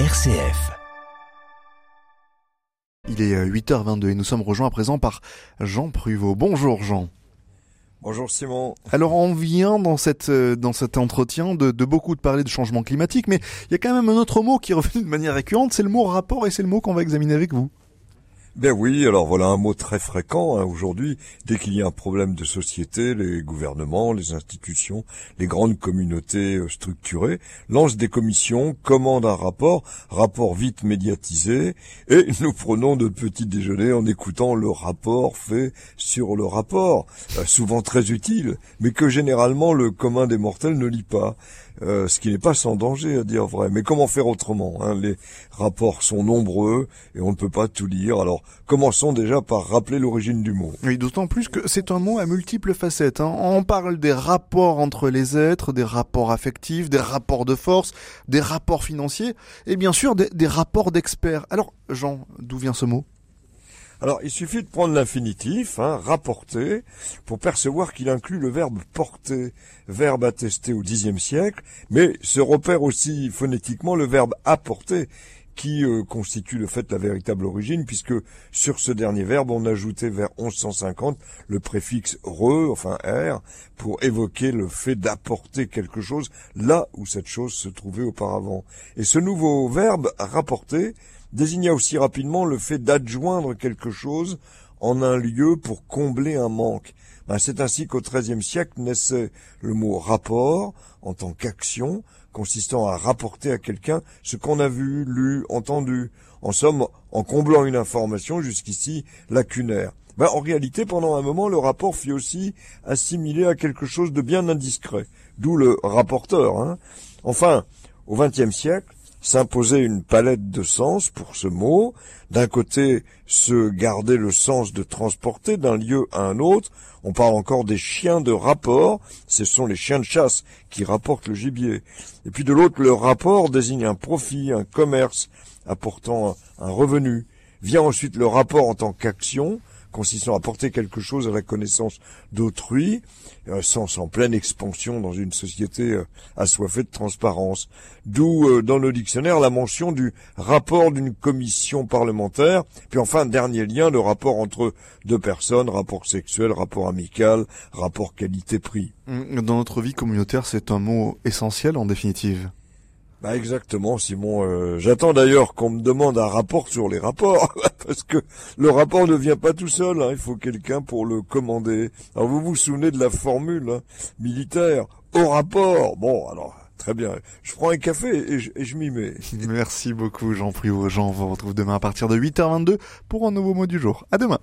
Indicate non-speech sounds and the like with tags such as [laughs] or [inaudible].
RCF. Il est 8h22 et nous sommes rejoints à présent par Jean Pruvot. Bonjour Jean. Bonjour Simon. Alors on vient dans, cette, euh, dans cet entretien de, de beaucoup de parler de changement climatique, mais il y a quand même un autre mot qui est revenu de manière récurrente, c'est le mot rapport et c'est le mot qu'on va examiner avec vous. Ben oui, alors voilà un mot très fréquent hein, aujourd'hui. Dès qu'il y a un problème de société, les gouvernements, les institutions, les grandes communautés euh, structurées lancent des commissions, commandent un rapport, rapport vite médiatisé, et [laughs] nous prenons de petits déjeuners en écoutant le rapport fait sur le rapport, euh, souvent très utile, mais que généralement le commun des mortels ne lit pas. Euh, ce qui n'est pas sans danger à dire vrai. Mais comment faire autrement hein Les rapports sont nombreux et on ne peut pas tout lire. Alors commençons déjà par rappeler l'origine du mot. Oui, d'autant plus que c'est un mot à multiples facettes. Hein. On parle des rapports entre les êtres, des rapports affectifs, des rapports de force, des rapports financiers et bien sûr des, des rapports d'experts. Alors Jean, d'où vient ce mot? Alors, il suffit de prendre l'infinitif, hein, rapporter, pour percevoir qu'il inclut le verbe porter, verbe attesté au Xe siècle, mais se repère aussi phonétiquement le verbe apporter, qui euh, constitue le fait la véritable origine, puisque sur ce dernier verbe, on ajoutait vers 1150 le préfixe re, enfin r, pour évoquer le fait d'apporter quelque chose là où cette chose se trouvait auparavant. Et ce nouveau verbe rapporter désigna aussi rapidement le fait d'adjoindre quelque chose en un lieu pour combler un manque. Ben, c'est ainsi qu'au XIIIe siècle naissait le mot rapport en tant qu'action, consistant à rapporter à quelqu'un ce qu'on a vu, lu, entendu. En somme, en comblant une information jusqu'ici lacunaire. Ben, en réalité, pendant un moment, le rapport fut aussi assimilé à quelque chose de bien indiscret, d'où le rapporteur. Hein. Enfin, au XXe siècle, s'imposer une palette de sens pour ce mot. D'un côté, se garder le sens de transporter d'un lieu à un autre. On parle encore des chiens de rapport. Ce sont les chiens de chasse qui rapportent le gibier. Et puis de l'autre, le rapport désigne un profit, un commerce apportant un revenu. Vient ensuite le rapport en tant qu'action, consistant à porter quelque chose à la connaissance d'autrui, un sens en pleine expansion dans une société euh, assoiffée de transparence. D'où euh, dans le dictionnaire la mention du rapport d'une commission parlementaire, puis enfin dernier lien, le rapport entre deux personnes, rapport sexuel, rapport amical, rapport qualité-prix. Dans notre vie communautaire, c'est un mot essentiel en définitive. Bah exactement, Simon. Euh, j'attends d'ailleurs qu'on me demande un rapport sur les rapports, [laughs] parce que le rapport ne vient pas tout seul. Hein. il faut quelqu'un pour le commander. Alors vous vous souvenez de la formule hein, militaire au rapport? Bon, alors très bien. Je prends un café et je, je m'y mets. [laughs] Merci beaucoup, Jean Privot. Jean vous retrouve demain à partir de 8h22 pour un nouveau mot du jour. À demain.